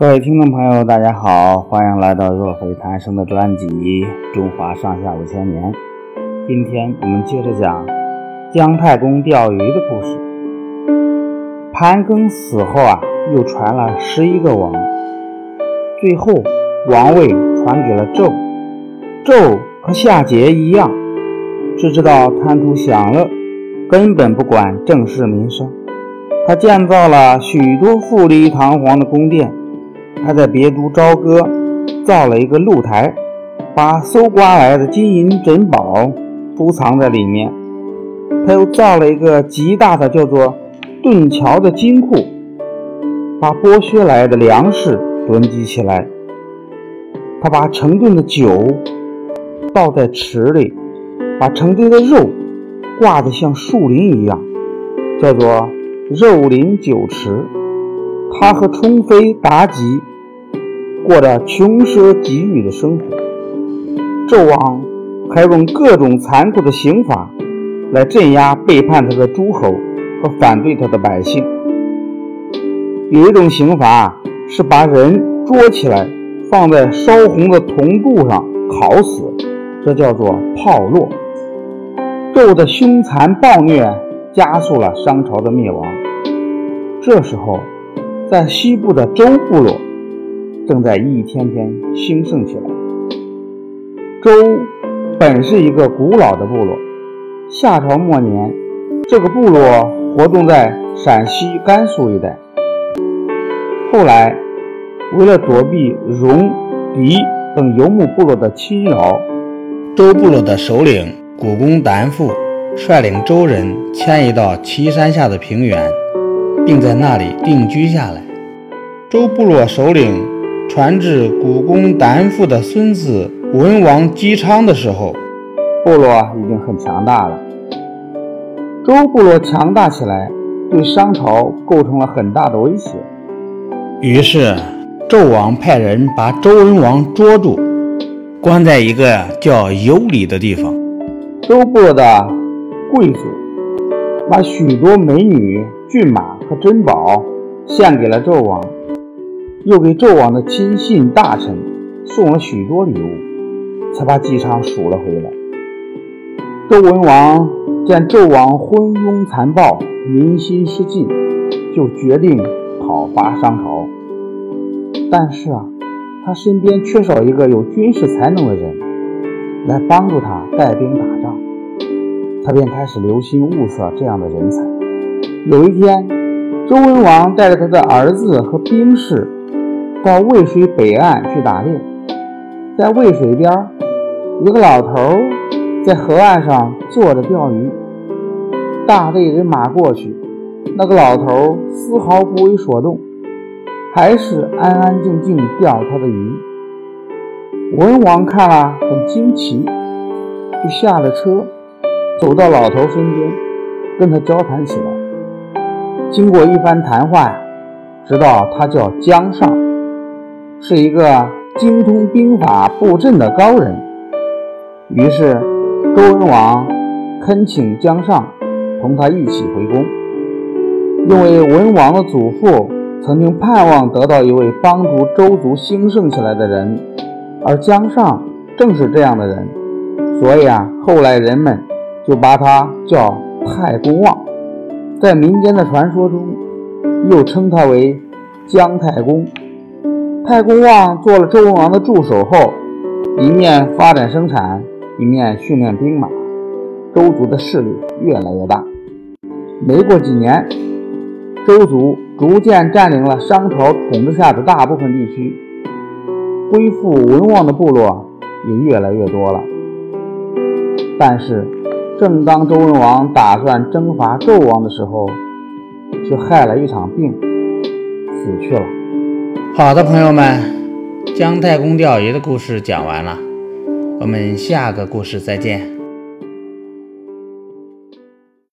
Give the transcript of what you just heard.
各位听众朋友，大家好，欢迎来到若非谈生的专辑《中华上下五千年》。今天我们接着讲姜太公钓鱼的故事。盘庚死后啊，又传了十一个王，最后王位传给了纣。纣和夏桀一样，只知道贪图享乐，根本不管政事民生。他建造了许多富丽堂皇的宫殿。他在别都朝歌造了一个露台，把搜刮来的金银珍宝储藏在里面。他又造了一个极大的叫做盾桥的金库，把剥削来的粮食囤积起来。他把成吨的酒倒在池里，把成堆的肉挂得像树林一样，叫做肉林酒池。他和冲飞、妲己。过着穷奢极欲的生活，纣王还用各种残酷的刑法来镇压背叛他的诸侯和反对他的百姓。有一种刑罚是把人捉起来放在烧红的铜柱上烤死，这叫做炮烙。纣的凶残暴虐加速了商朝的灭亡。这时候，在西部的周部落。正在一天天兴盛起来。周本是一个古老的部落，夏朝末年，这个部落活动在陕西、甘肃一带。后来，为了躲避戎、狄等游牧部落的侵扰，周部落的首领古公丹父率领周人迁移到岐山下的平原，并在那里定居下来。周部落首领。传至古公丹父的孙子文王姬昌的时候，部落已经很强大了。周部落强大起来，对商朝构成了很大的威胁。于是，纣王派人把周文王捉住，关在一个叫有里的地方。周部落的贵族把许多美女、骏马和珍宝献给了纣王。又给纣王的亲信大臣送了许多礼物，才把姬昌赎了回来。周文王见纣王昏庸残暴，民心失禁，就决定讨伐商朝。但是啊，他身边缺少一个有军事才能的人来帮助他带兵打仗，他便开始留心物色这样的人才。有一天，周文王带着他的儿子和兵士。到渭水北岸去打猎，在渭水边，一个老头在河岸上坐着钓鱼。大队人马过去，那个老头丝毫不为所动，还是安安静静钓他的鱼。文王看了很惊奇，就下了车，走到老头身边，跟他交谈起来。经过一番谈话，知道他叫姜尚。是一个精通兵法布阵的高人，于是周文王恳请姜尚同他一起回宫，因为文王的祖父曾经盼望得到一位帮助周族兴盛起来的人，而姜尚正是这样的人，所以啊，后来人们就把他叫太公望，在民间的传说中，又称他为姜太公。太公望做了周文王的助手后，一面发展生产，一面训练兵马，周族的势力越来越大。没过几年，周族逐渐占领了商朝统治下的大部分地区，恢复文王的部落也越来越多了。但是，正当周文王打算征伐纣王的时候，却害了一场病，死去了。好的，朋友们，姜太公钓鱼的故事讲完了，我们下个故事再见。